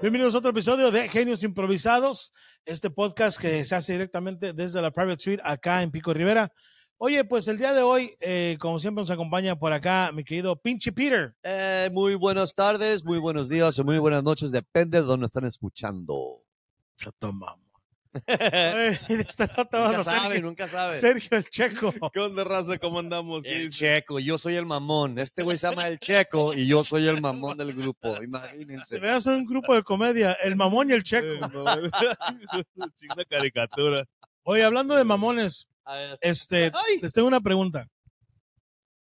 Bienvenidos a otro episodio de Genios Improvisados, este podcast que se hace directamente desde la Private Suite acá en Pico Rivera. Oye, pues el día de hoy, eh, como siempre, nos acompaña por acá mi querido Pinche Peter. Eh, muy buenas tardes, muy buenos días o muy buenas noches, depende de dónde están escuchando. Se. Te vas nunca a sabe, Sergio, nunca sabe. Sergio el Checo. ¿Qué onda, raza? ¿Cómo andamos? ¿Qué El dice? checo, yo soy el mamón. Este güey se llama el checo y yo soy el mamón del grupo. Te Imagínense. veas un grupo de comedia, el mamón y el Checo. Chingada caricatura. Oye, hablando de mamones, este, les tengo una pregunta.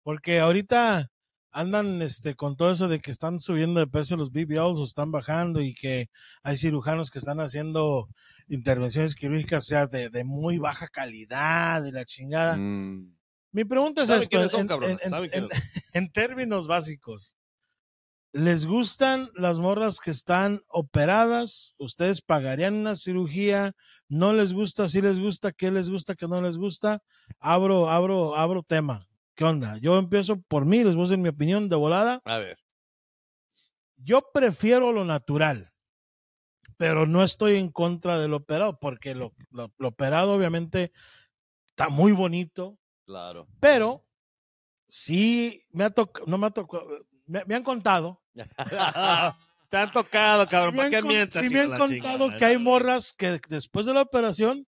Porque ahorita andan este, con todo eso de que están subiendo de peso los BBLs o están bajando y que hay cirujanos que están haciendo intervenciones quirúrgicas, o sea, de, de muy baja calidad y la chingada. mm, Mi pregunta es ¿Saben esto, en términos básicos, ¿les gustan las morras que están operadas? ¿Ustedes pagarían una cirugía? ¿No les gusta? ¿Sí les gusta? ¿Qué les gusta? ¿Qué no les gusta? Abro, abro, abro tema. ¿Qué onda? Yo empiezo por mí, les voy a decir mi opinión de volada. a ver. Yo prefiero lo natural, pero no estoy en contra del operado, porque lo, lo- lo operado obviamente está muy bonito, Claro. pero sí me ha tocado, no me ha tocado, me, me han contado. Te han tocado, cabrón. sí ¿Para qué mientas? sí me han contado chingada? que hay morras que después de la operación,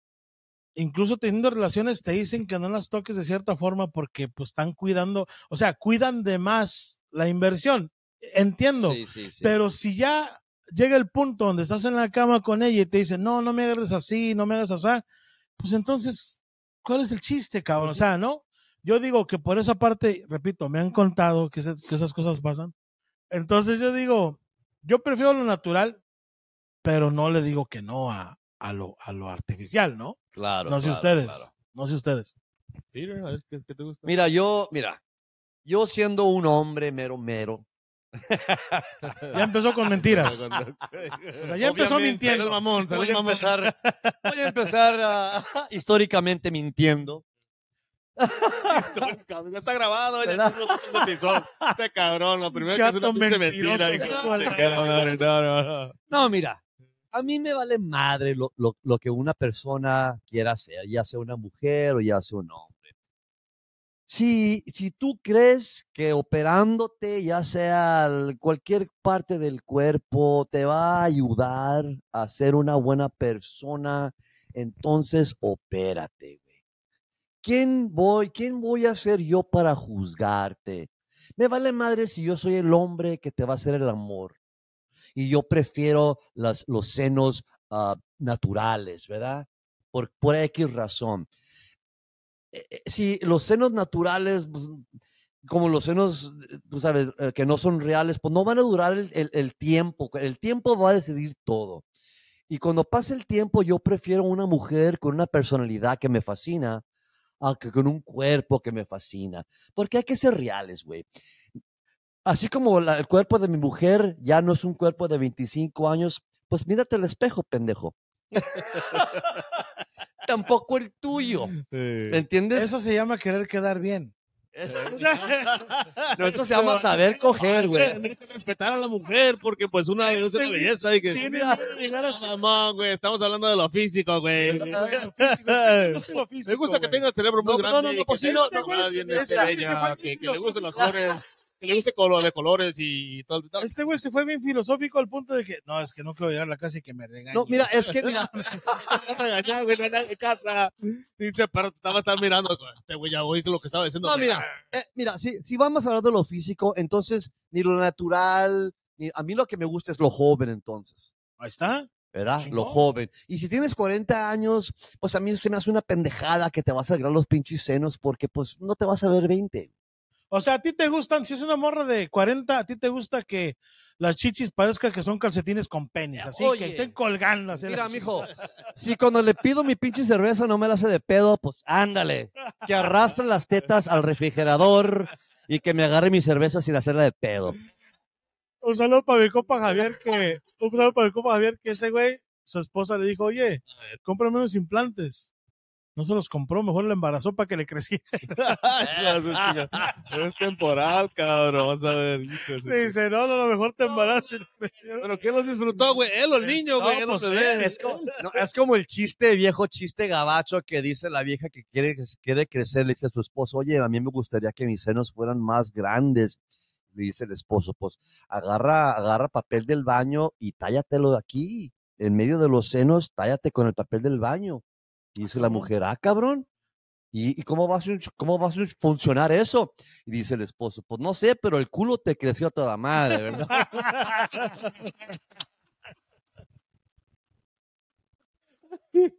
incluso teniendo relaciones, te dicen que no las toques de cierta forma porque pues están cuidando, o sea, cuidan de más la inversión. Entiendo, Sí, sí, sí. pero si ya llega el punto donde estás en la cama con ella y te dice, no, no me agarres así, no me hagas así, pues entonces, ¿cuál es el chiste, cabrón? O sea, ¿no? Yo digo que por esa parte, repito, me han contado que, que esas cosas pasan. Entonces yo digo, yo prefiero lo natural, pero no le digo que no a, a, lo, a lo artificial, ¿no? claro. no sé claro, ustedes, claro. no sé ustedes. Peter, a ver, ¿qué, qué te gusta? Mira, yo, mira, yo siendo un hombre mero, mero, Ya empezó con mentiras. O sea, ya empezó mintiendo. mamón, voy a empezar, voy a empezar ah, históricamente mintiendo. Ya está grabado, ya tenemos otros episodios. Este cabrón, lo primero que es Chato una pinche mentira. no, no, no. No, mira, a mí me vale madre lo, lo- lo que una persona quiera hacer, ya sea una mujer o ya sea un hombre. Si, si tú crees que operándote, ya sea cualquier parte del cuerpo, te va a ayudar a ser una buena persona, entonces opérate, güey. ¿Quién voy, quién voy a ser yo para juzgarte? Me vale madre si yo soy el hombre que te va a hacer el amor y yo prefiero las, los senos ah, naturales, ¿verdad? Por, por X razón. Eh, eh, Si los senos naturales, pues, como los senos, eh, tú sabes, que no son reales, pues no van a durar el, el- el tiempo. El tiempo va a decidir todo. Y cuando pase el tiempo, yo prefiero una mujer con una personalidad que me fascina a que con un cuerpo que me fascina. Porque hay que ser reales, güey así como la- el cuerpo de mi mujer ya no es un cuerpo de 25 años, pues mírate al espejo, pendejo. Tampoco el tuyo. ¿Me entiendes? Eso se llama querer quedar bien. Eso, no, eso se llama saber coger, güey. Hay que respetar a la mujer porque pues una es una belleza y que Tiene miedo de llegar a su- Mamá, güey, estamos hablando de lo físico, güey. Me gusta que tenga el cerebro muy No, no, grande. no, no, pues no, que, le gusten. Que le guste color de colores y todo. Este güey se fue bien filosófico al punto de que, no, es que no quiero llegar a la casa y que me regañen. No, mira, es que, mira, regañar, güey, en casa. Pinche perro, te estaba estar mirando. Este güey ya oí lo que estaba diciendo. no, mira, eh, mira, si, si vamos a hablar de lo físico, entonces ni lo natural, ni, a mí lo que me gusta es lo joven, entonces. Ahí está. ¿verdad? Chingón. Lo joven. Y si tienes 40 años, pues a mí se me hace una pendejada que te vas a agregar los pinches senos porque pues no te vas a ver 20. O sea, a ti te gustan, si es una morra de 40, a ti te gusta que las chichis parezcan que son calcetines con penes, así Oye. que estén colgando. Así Mira, mijo, si cuando le pido mi pinche cerveza no me la hace de pedo, pues ándale, que arrastre las tetas al refrigerador y que me agarre mi cerveza sin hacerla de pedo. Un saludo para mi compa Javier, que, un saludo para mi compa Javier, que ese güey, su esposa le dijo, oye, cómprame unos implantes. No se los compró, mejor la embarazó para que le creciera. Es temporal, cabrón. Vas a ver. Dice, no, no, no, mejor te le creciera. Pero ¿quién los disfrutó, güey? Él o el niño, güey. No, él no pues, se ve. Es como, no, es como el chiste, viejo chiste gabacho que dice la vieja que quiere, quiere crecer, le dice a su esposo, oye, a mí me gustaría que mis senos fueran más grandes. Le dice el esposo, pues agarra, agarra papel del baño y tállatelo de aquí, en medio de los senos, tállate con el papel del baño. Y dice la mujer, ah, cabrón. ¿Y, y cómo, va a, cómo va a fun- funcionar eso? Y dice el esposo, pues no sé, pero el culo te creció a toda madre, ¿verdad?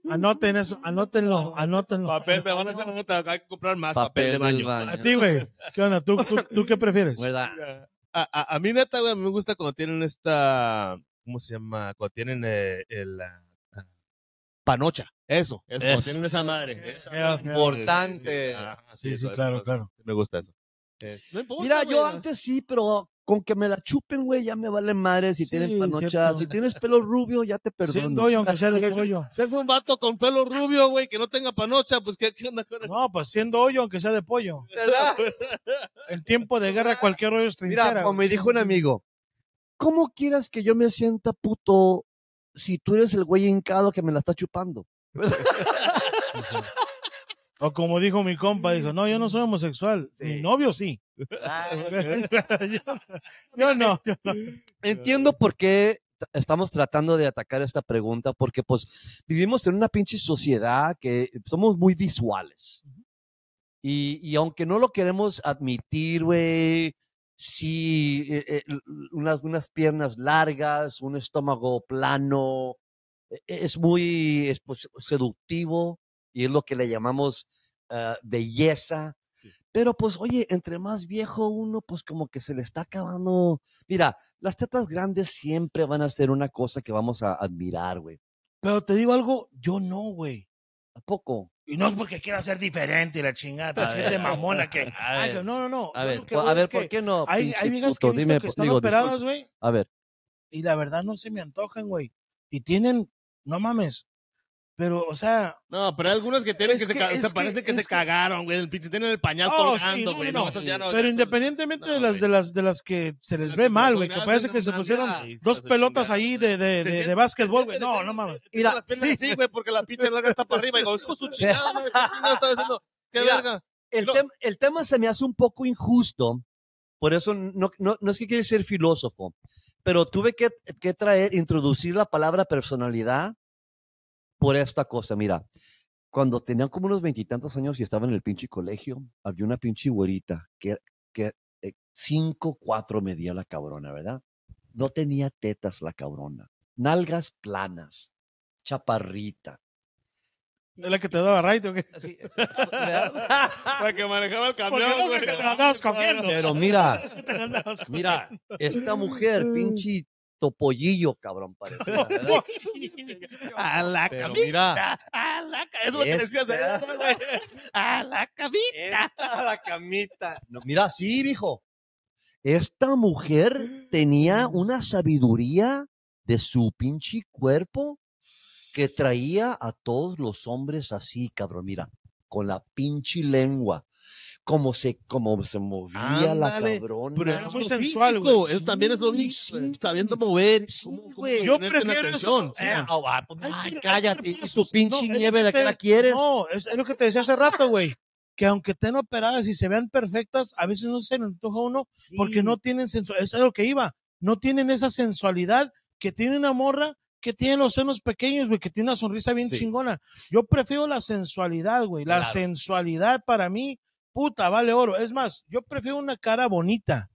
Anoten eso, anótenlo, anótenlo. Papel, me van a hacer nota. Hay que comprar más papel, de del baño. baño. A ti, güey. ¿Qué onda? ¿Tú, tú, tú qué prefieres? ¿Verdad? A, a, a mí, neta, güey, me gusta cuando tienen esta. ¿Cómo se llama? Cuando tienen eh, el. Ah, ah, panocha. Eso, eso, Eso. tienen esa madre. Esa Ya, madre. Importante. Sí, sí, eso, claro, eso, claro. Me gusta eso. Eh, no importa, Mira, yo antes sí, pero con que me la chupen, güey, ya me vale madre si Sí, tienen panocha. cierto. Si tienes pelo rubio, ya te Siendo perdono. hoyo, aunque sea de pollo. Si es un vato con pelo rubio, güey, que no tenga panocha, pues ¿qué, qué onda con él? No, pues siendo hoyo, aunque sea de pollo. ¿Verdad? En tiempo de guerra, cualquier hoyo es trinchera. Mira, como me dijo un amigo, ¿cómo quieras que yo me sienta puto si tú eres el güey hincado que me la está chupando? O como dijo mi compa, dijo, no, yo no soy homosexual. Sí. Mi novio sí. yo no. yo no. Entiendo por qué estamos tratando de atacar esta pregunta, porque pues vivimos en una pinche sociedad que somos muy visuales. Y, y aunque no lo queremos admitir, güey, sí, eh, eh, unas, unas piernas largas, un estómago plano, eh, es muy es, pues, seductivo y es lo que le llamamos ah, belleza. Pero pues, oye, entre más viejo uno, pues como que se le está acabando. Mira, las tetas grandes siempre van a ser una cosa que vamos a admirar, güey. Pero te digo algo, yo no, güey. ¿A poco? Y no es porque quiera ser diferente y la chingada, pero gente mamona que. Ay, que no, no, no. A ver, a ¿por qué no? Hay, hay viejas que he puto? visto Dime, que están digo, operadas, güey, A ver, y la verdad no se me antojan, güey. Y tienen, no mames. Pero, o sea, No, pero hay algunos que tienen Es que, se, o es sea, que- parece que es se que- cagaron, güey. El pinche tienen el pañal Oh, sí, colgando, no, güey. no, No, eso ya no- pero independientemente no, de las güey. de las de las que se les ve mal, güey, que parece que se pusieron dos pelotas ahí de, de, de, básquetbol, güey. No, no mames. Mira, Mira, las piernas sí. así, güey, porque la pinche larga está para arriba. Y digo, su chingada, madre, ¿qué chingada estaba haciendo? ¿Qué Mira, verga? el, No. tem- el tema se me hace un poco injusto, por eso no, no, no es que quiera ser filósofo, pero tuve que, que traer, introducir la palabra personalidad por esta cosa. Mira, cuando tenía como unos veintitantos años y estaba en el pinche colegio, había una pinche güerita que, que eh, cinco, cuatro medía la cabrona, ¿verdad? No tenía tetas la cabrona, nalgas planas, chaparrita. ¿Es la que te daba right o qué? Así, ¿verdad? Para que manejaba el ¿Por qué camión, no? güey. Porque te la andabas cogiendo. Pero mira, la Mira, esta mujer, pinche topollillo, cabrón, parecía. A la Pero camita. mira, A la Es lo que decías. A la camita. esta la camita. No, mira, sí, mijo. Esta mujer tenía una sabiduría de su pinche cuerpo que traía a todos los hombres así, cabrón. Mira, con la pinche lengua. Como se, como se movía la Ándale, cabrona. pero Eso es muy sensual, güey. Eso también es lo mismo. Sabiendo mover. Cómo- cómo güey. Yo prefiero eso. Eh, oh, ah, pues, Ay, cállate, ay, tu pinche no, es nieve lo la que la te- quieres. No, es, es lo que te decía hace rato, güey. Que aunque estén operadas y se vean perfectas, a veces no se le antoja a uno porque no tienen sensualidad. Es a lo que iba. No tienen esa sensualidad que tiene una morra que tiene los senos pequeños, güey, que tiene una sonrisa bien Sí. chingona. Yo prefiero la sensualidad, güey. La Claro. sensualidad para mí, puta, vale oro. Es más, yo prefiero una cara bonita.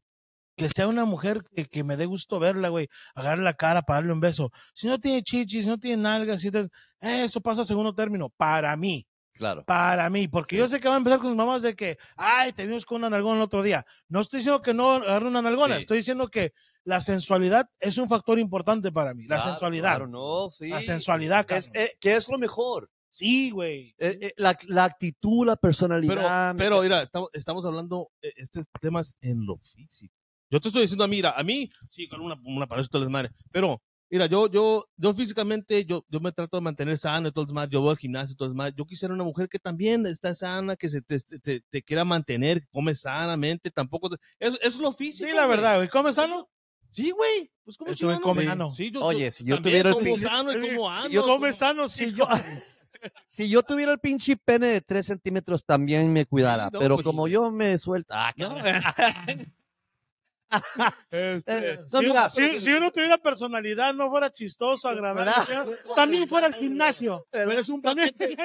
Que sea una mujer que, que me dé gusto verla, güey. Agarrar la cara para darle un beso. Si no tiene chichis, si no tiene nalgas, si te- eso pasa a segundo término. Para mí. Claro. Para mí, porque Sí. yo sé que van a empezar con sus mamás de que, ay, te vimos con una nalgona el otro día. No estoy diciendo que no agarre una nalgona, Sí. estoy diciendo que la sensualidad es un factor importante para mí. La Claro, sensualidad. claro, no, sí. La sensualidad, Es, cabrón. eh, ¿Qué es lo mejor? Sí, güey. Eh, eh, la, la actitud, la personalidad. pero mira, estamos, estamos hablando eh, estos temas en lo físico. Yo te estoy diciendo, mira, a mí, sí, con una, una pared, todo el desmadre, pero Mira, yo, yo, yo físicamente, yo, yo me trato de mantener sano y todo demás. Yo voy al gimnasio y todo demás. Yo quisiera una mujer que también está sana, que se te, te- te quiera mantener, que come sanamente, tampoco. te- Eso, eso es lo físico. Sí, la güey. verdad, güey. ¿Comes sano? Sí, güey. Pues como come sí. sano. Sí, yo Oye, si yo tuviera el como pinche- sano y como ando. yo como- come sano, sí. Si yo, si yo tuviera el pinche pene de 3 centímetros, también me cuidara. No, pero pues, como yo me suelta. Ah, No. Este, Eh, no, si, mira, si- si uno tuviera personalidad, no fuera chistoso, agradable, también fuera al gimnasio. pero es un paquete,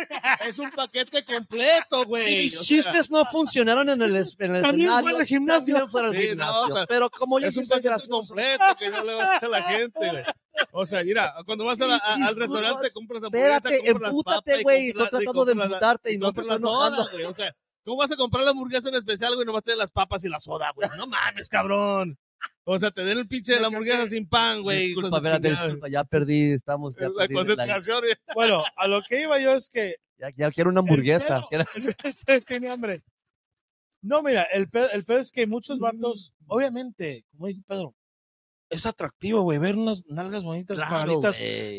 es un paquete completo, güey. si mis chistes no funcionaron en el, en el También escenario, fuera al gimnasio. también fuera al Sí, no, gimnasio. pero- pero como yo es un paquete gracioso. completo que no le va a la gente, güey. O sea, mira, cuando vas a la- a- al restaurante, compras hamburguesa, Espérate, empútate, y güey, estoy y tratando de emputarte y no te soda, enojando. güey. O sea, ¿cómo vas a comprar la hamburguesa en especial, güey? Nomás te den las papas y la soda, güey. No mames, cabrón. O sea, te den el pinche de la hamburguesa sin pan, güey. Disculpa, espérate, disculpa, ya perdí, estamos, ya La perdí concentración. Bueno, a lo que iba yo es que ya, ya quiero una hamburguesa. El pedo- el pedo- tiene hambre. No, mira, el pedo, el pedo es que muchos vatos, obviamente, como dijo Pedro, es atractivo, güey, ver unas nalgas bonitas, Claro,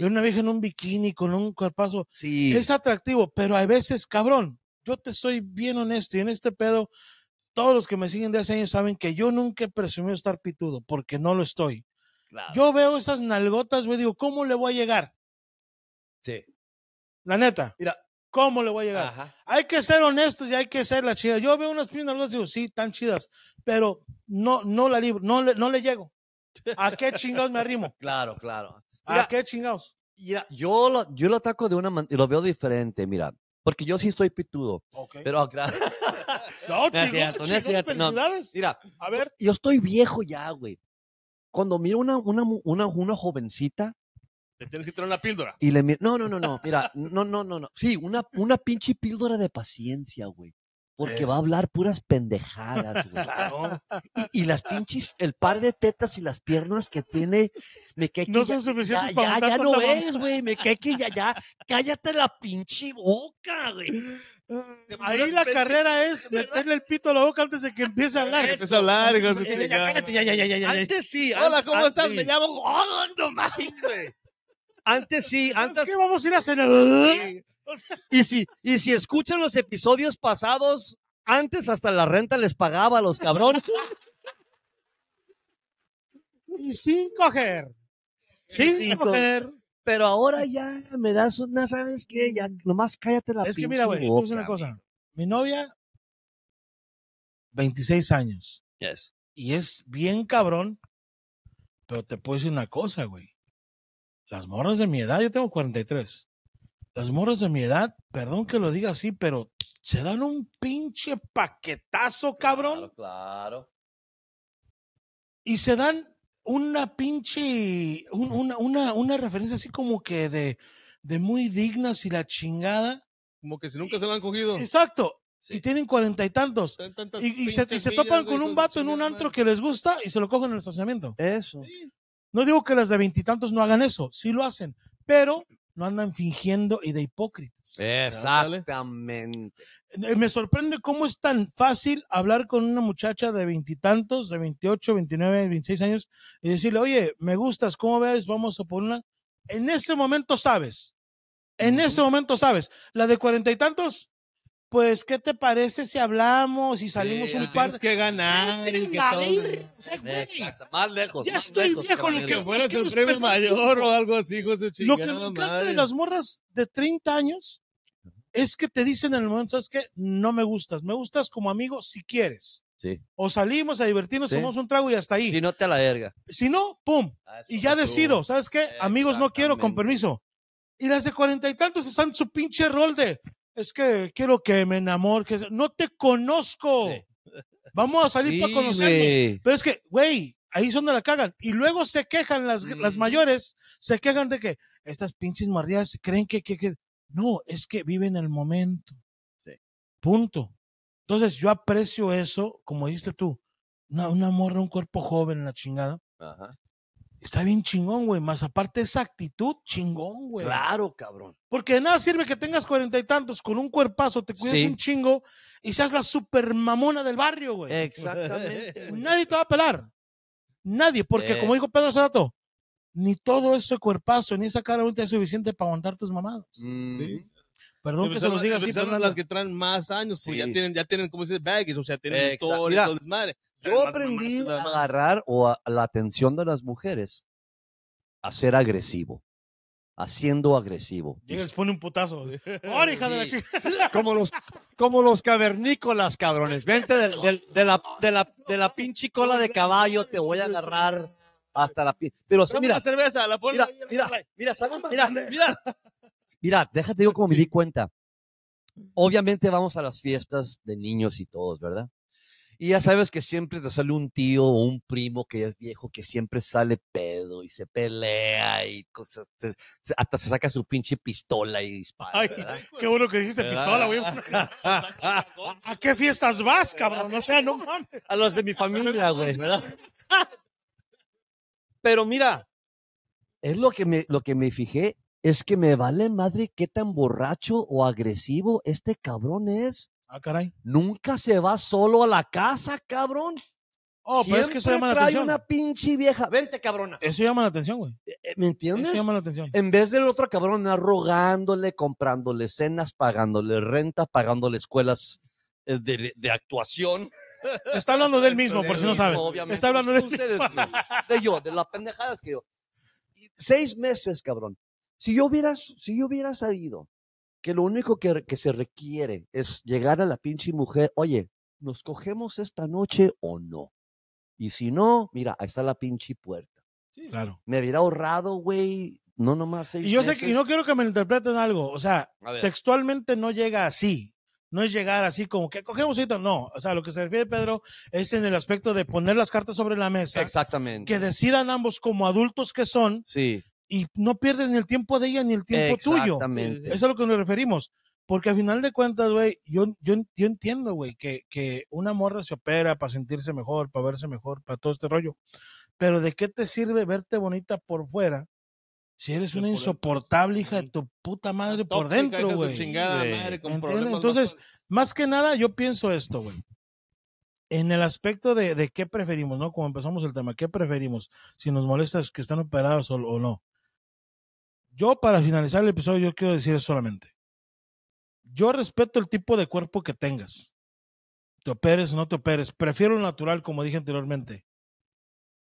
ver una vieja en un bikini con un cuerpazo. Sí. Es atractivo, pero hay veces, cabrón, yo te soy bien honesto y en este pedo, todos los que me siguen de hace años saben que yo nunca he presumido estar pitudo, porque no lo estoy. claro. Yo veo esas nalgotas, güey, digo, ¿cómo le voy a llegar? Sí. La neta. Mira. ¿Cómo le voy a llegar? Ajá. Hay que ser honestos y hay que ser la chida. Yo veo unas nalgotas y digo, sí, tan chidas, pero no, no la libro, no le, no le llego. ¿A qué chingados me arrimo? Claro, claro. ¿A qué chingados? mira, yo lo, yo lo ataco de una manera, lo veo diferente, mira. Porque yo sí estoy pitudo, pero gra- no, No es chingón, cierto, no es cierto, no. mira, A ver, yo estoy viejo ya, güey. Cuando miro una, una, una, una jovencita Te tienes que traer una píldora. y le miro, no, no, no, no, mira, no, no, no, no. Sí, una, una pinche píldora de paciencia, güey. Porque va a hablar puras pendejadas, güey. claro, Y, y las pinches, el par de tetas y las piernas que tiene, me cae que no ya- son suficientes ya, para ya, ya no ves, güey. Me cae que ya, ya, cállate la pinche boca, güey. Ahí la carrera es meterle el pito a la boca antes de que empiece a hablar. Empieza a hablar, hijo de su Ya, ya, cállate, ya, ya, ya, ya, ya. Antes sí. Hola, ¿cómo antes estás? sí. Me llamo. ¡Oh, no mames! güey. Antes sí, ¿Sabes antes. qué? Vamos a ir a cenar. Y si, y si escuchan los episodios pasados, antes hasta la renta les pagaba a los cabrones. Y sin coger. Sin, Sin coger. Pero ahora ya me das una, ¿sabes qué? Ya nomás cállate la Es que mira, güey, te voy a decir boca, una cosa. Mi novia, 26 años. Yes. Y es bien cabrón. Pero te puedo decir una cosa, güey. Las morras de mi edad, yo tengo 43. Las morras de mi edad, perdón que lo diga así, pero se dan un pinche paquetazo, cabrón. Claro, claro. y se dan una pinche, un- una, una, una referencia así como que de, de muy dignas y la chingada. Como que si nunca se lo han cogido. Exacto. Sí. Y tienen cuarenta y tantos. Y, y se, y se topan con un vato en un antro que les gusta y se lo cogen en el estacionamiento. Eso. No digo que las de veintitantos no hagan eso, sí lo hacen, pero no andan fingiendo y de hipócritas. Exactamente. Me sorprende cómo es tan fácil hablar con una muchacha de veintitantos, de 28, 29, 26 años y decirle, oye, me gustas, ¿cómo ves? Vamos a poner una. En ese momento sabes. En ese momento sabes. La de cuarenta y tantos, pues, ¿qué te parece si hablamos y salimos Sí, un ah, par Tienes que ganar. y que La todo. virgen, o sea, güey, Exacto. Más lejos. Ya más estoy lejos, viejo, lo que- Que fueras Es que el nos premio perdemos mayor o algo así, hijo de Lo que me encanta madre. de las morras de 30 años es que te dicen en el momento, ¿sabes qué? No me gustas. Me gustas como amigo si quieres. Sí. O salimos a divertirnos, Sí. tomamos un trago y hasta ahí. Si no te a la verga. Si no, pum. Y ya decido, ¿sabes qué? Amigos no quiero, con permiso. Y las de cuarenta y tantos están su pinche rol de, es que quiero que me enamore. Que... se-". No te conozco. Sí. Vamos a salir para conocernos. Pero es que, güey, ahí es donde la cagan. Y luego se quejan las, las Mm. mayores, se quejan de que estas pinches marías creen que, que, que- No, es que viven el momento. Sí. Punto. Entonces yo aprecio eso, como dijiste tú, una, una morra, un cuerpo joven en la chingada. Ajá. Está bien chingón, güey. Más aparte esa actitud, chingón, güey. Claro, cabrón. Porque de nada sirve que tengas cuarenta y tantos con un cuerpazo, te cuides Sí. un chingo y seas la super mamona del barrio, güey. Exactamente. Nadie te va a pelar. Nadie, porque Eh. como dijo Pedro hace rato, ni todo ese cuerpazo, ni esa cara ahorita es suficiente para aguantar tus mamadas. Mm, Sí. Perdón que se Empezaron- los diga así, pero las que traen más años, pues Sí. ya tienen, ya tienen, como dice, baggage, o sea, tienen Exacto. historia, todo el desmadre. Yo aprendí a agarrar o a- la atención de las mujeres a ser agresivo, haciendo agresivo. Y les pone un putazo. ¡Ahora, hija de la Sí. chica! como los como los cavernícolas, cabrones. Vente de, la, de, la, de la pinche cola de caballo, te voy a agarrar hasta la pinche. Pero sí, Dame mira, una cerveza, la pones mira, mira, mira, ¿sabes? Mira, mira. mira, déjate digo cómo me di cuenta. Obviamente vamos a las fiestas de niños y todos, ¿verdad? Y ya sabes que siempre te sale un tío o un primo que es viejo que siempre sale pedo y se pelea y cosas, hasta se saca su pinche pistola y dispara. Ay, ¿verdad? qué bueno que dijiste pistola, güey. ¿A qué fiestas vas, cabrón? O sea, no mames. a los de mi familia, güey, ¿verdad? Pero mira, es lo que me, lo que me fijé, es que me vale madre qué tan borracho o agresivo este cabrón es. Ah, caray. Nunca se va solo a la casa, cabrón. Oh, pero es que eso llama la trae atención. una pinche vieja. Vente, cabrona. Eso llama la atención, güey. Eh, ¿Me Eso entiendes? llama la atención. En vez del otro cabrón, andar rogándole, comprándole cenas, pagándole renta, pagándole escuelas eh, de, de actuación. Está hablando de él mismo, por si no saben. mismo, obviamente. Está hablando de él ustedes, no, de yo, de las pendejadas que yo. Y Seis meses, cabrón. Si yo hubiera, si yo hubiera sabido que lo único que, que se requiere es llegar a la pinche mujer, oye, ¿nos cogemos esta noche o no? Y si no, mira, ahí está la pinche puerta. Claro. Me hubiera ahorrado, güey, no nomás seis Y yo sé meses. que, y no quiero que me interpreten algo. O sea, textualmente no llega así. No es llegar así como que cogemos ahorita. No. O sea, lo que se refiere, Pedro, es en el aspecto de poner las cartas sobre la mesa. Exactamente. Que decidan ambos como adultos que son Sí, y no pierdes ni el tiempo de ella ni el tiempo tuyo. exactamente. Eso es a lo que nos referimos. Porque al final de cuentas, güey, yo, yo, yo entiendo, güey, que, que una morra se opera para sentirse mejor, para verse mejor, para todo este rollo. Pero ¿de qué te sirve verte bonita por fuera si eres una insoportable hija de tu puta madre por Tóxica, dentro, güey? Entonces, más- Más que nada, yo pienso esto, güey. En el aspecto de, de qué preferimos, ¿no? Como empezamos el tema, ¿qué preferimos? Si nos molesta es que están operados o, o no. Yo, para finalizar el episodio, yo quiero decir solamente. Yo respeto el tipo de cuerpo que tengas. Te operes o no te operes. Prefiero lo natural, como dije anteriormente.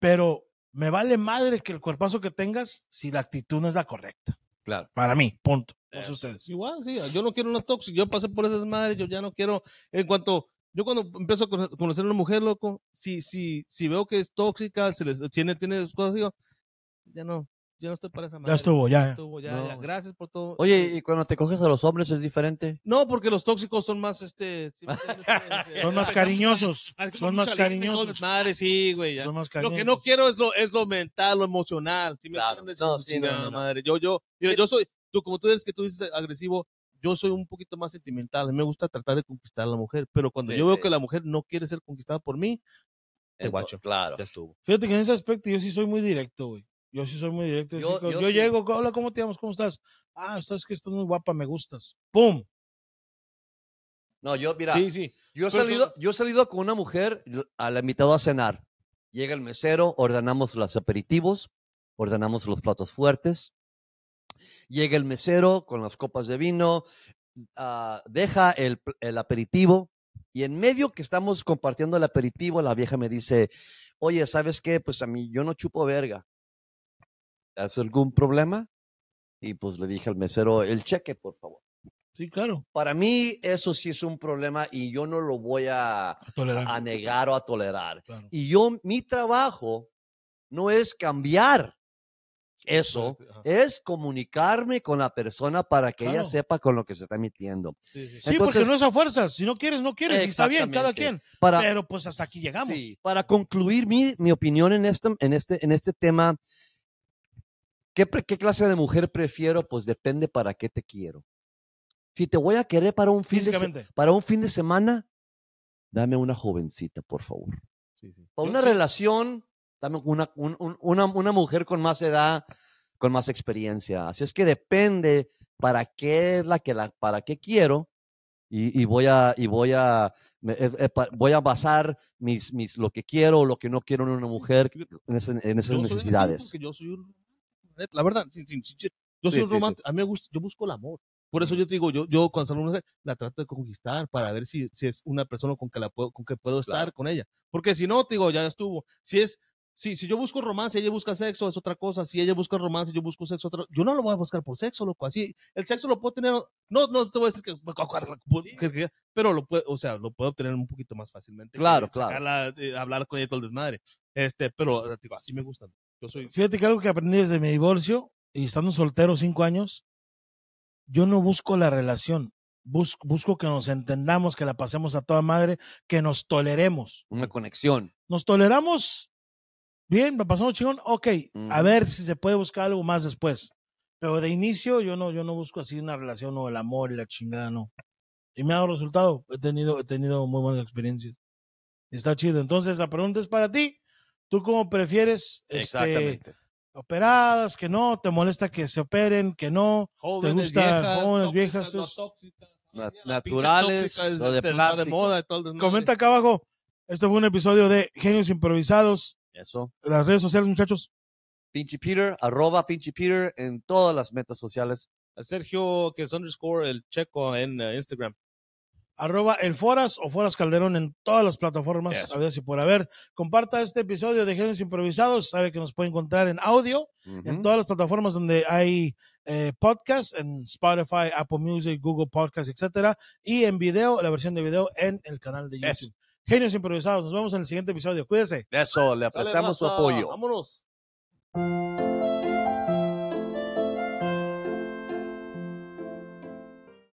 Pero me vale madre que el cuerpazo que tengas si la actitud no es la correcta. Claro. Para mí, punto. No sé ustedes. Igual, sí, yo no quiero una tóxica, yo pasé por esas madres, yo ya no quiero, en cuanto, yo cuando empiezo a cono- conocer a una mujer, loco, si, si, si veo que es tóxica, se les, tiene, tiene sus cosas, digo, ya no, ya no estoy para esa madre. Ya estuvo, ya. ya. estuvo, ya, No, ya, gracias por todo. Oye, ¿y cuando te coges a los hombres es diferente? No, porque los tóxicos son más, este, ¿sí me entiendes? Este, Son más cariñosos. Son más cariñosos. desmadre, sí, güey. Son más Lo que cariñosos. no quiero es lo, es lo mental, lo emocional. ¿sí me Claro. No, sí, no, chingada no, no. madre. Yo, yo, mira, yo soy, tú, como tú eres que tú dices agresivo, yo soy un poquito más sentimental. A mí me gusta tratar de conquistar a la mujer, pero cuando Sí, yo veo sí. que la mujer no quiere ser conquistada por mí, te guacho. Claro. Ya estuvo. Fíjate que en ese aspecto yo sí soy muy directo, güey. Yo sí soy muy directo. Yo, Yo- sí, yo yo sí. llego, hola, ¿cómo te llamas? ¿Cómo estás? Ah, sabes que estás muy guapa, me gustas. ¡Pum! No, yo, mira, Sí, sí. yo, he pero salido, yo he salido con una mujer, a la invitado a cenar. Llega el mesero, ordenamos los aperitivos, ordenamos los platos fuertes. Llega el mesero con las copas de vino, ah, deja el, el aperitivo y en medio que estamos compartiendo el aperitivo, la vieja me dice, oye, ¿sabes qué? Pues a mí yo no chupo verga. ¿Has algún problema? Y pues le dije al mesero, el cheque, por favor. Sí, claro. Para mí eso sí es un problema y yo no lo voy a, A tolerar. a negar o a tolerar. Claro. Y yo, mi trabajo no es cambiar eso, Ajá. es comunicarme con la persona para que ella sepa con lo que se está metiendo. Sí, sí. Sí, porque no es a fuerzas. Si no quieres, no quieres. Y está bien, cada quien. Para, Pero pues hasta aquí llegamos. para concluir mi, mi opinión en este, en, este, en este tema, ¿qué, ¿qué clase de mujer prefiero? Pues depende para qué te quiero. Si te voy a querer para un fin de, para un fin de semana, dame una jovencita, por favor. Sí, sí. Para Yo una sí- relación, dame una, un- un- una, una mujer con más edad, con más experiencia. Así es que depende para qué la que la, para qué quiero y, y voy a y voy a me- eh, eh, pa- voy a basar mis, mis lo que quiero o lo que no quiero en una mujer en, ese- en esas yo soy necesidades. porque yo soy un La verdad, sin- sin- sin- yo Sí, soy sí, sí. romántico, a mí me gusta, yo busco el amor. Por eso yo te digo, yo, yo cuando salgo una mujer, la trato de conquistar para ver si, si es una persona con que la puedo, con que puedo estar Claro. con ella. Porque si no, te digo, ya estuvo. Si es, si, si yo busco romance, ella busca sexo, es otra cosa. Si ella busca romance, yo busco sexo, otra. Yo no lo voy a buscar por sexo, loco. Así, el sexo lo puedo tener, no, no te voy a decir que, que- pero lo puedo, o sea, lo puedo obtener un poquito más fácilmente. Claro, claro. sacarla, eh, hablar con ella todo el desmadre. Este, pero, digo, así me gustan. Yo soy, Fíjate que algo que aprendí desde mi divorcio y estando soltero cinco años, yo no busco la relación. Bus- busco que nos entendamos, que la pasemos a toda madre, que nos toleremos. Una conexión. Nos toleramos bien, la pasamos chingón, ok, a ver si se puede buscar algo más después. Pero de inicio yo no, yo no busco así una relación o el amor y la chingada, no. Y me ha dado resultado. He tenido, he tenido muy buenas experiencias. Está chido. Entonces, la pregunta es para ti. ¿Tú cómo prefieres? Este, Exactamente. operadas, que no, te molesta que se operen, que no, jóvenes, gusta viejas, jóvenes, tóxicas, viejas, no tóxicas. Naturales, tóxica es, o de este, de plástico. moda, todo comenta acá abajo. Este fue un episodio de Genios Improvisados. Eso. Las redes sociales, muchachos. Pinche Peter, arroba Pinche Peter en todas las metas sociales. A Sergio, que es underscore el checo en eh, Instagram. Arroba el Foras o Foras Calderón en todas las plataformas, a ver si por haber. Comparta este episodio de Genios Improvisados. Sabe que nos puede encontrar en audio, en todas las plataformas donde hay eh, podcast, en Spotify, Apple Music, Google Podcast, etcétera. Y en video, la versión de video en el canal de YouTube. Genios Improvisados. Nos vemos en el siguiente episodio. Cuídese. Eso, le Dale, apreciamos su apoyo. Vámonos.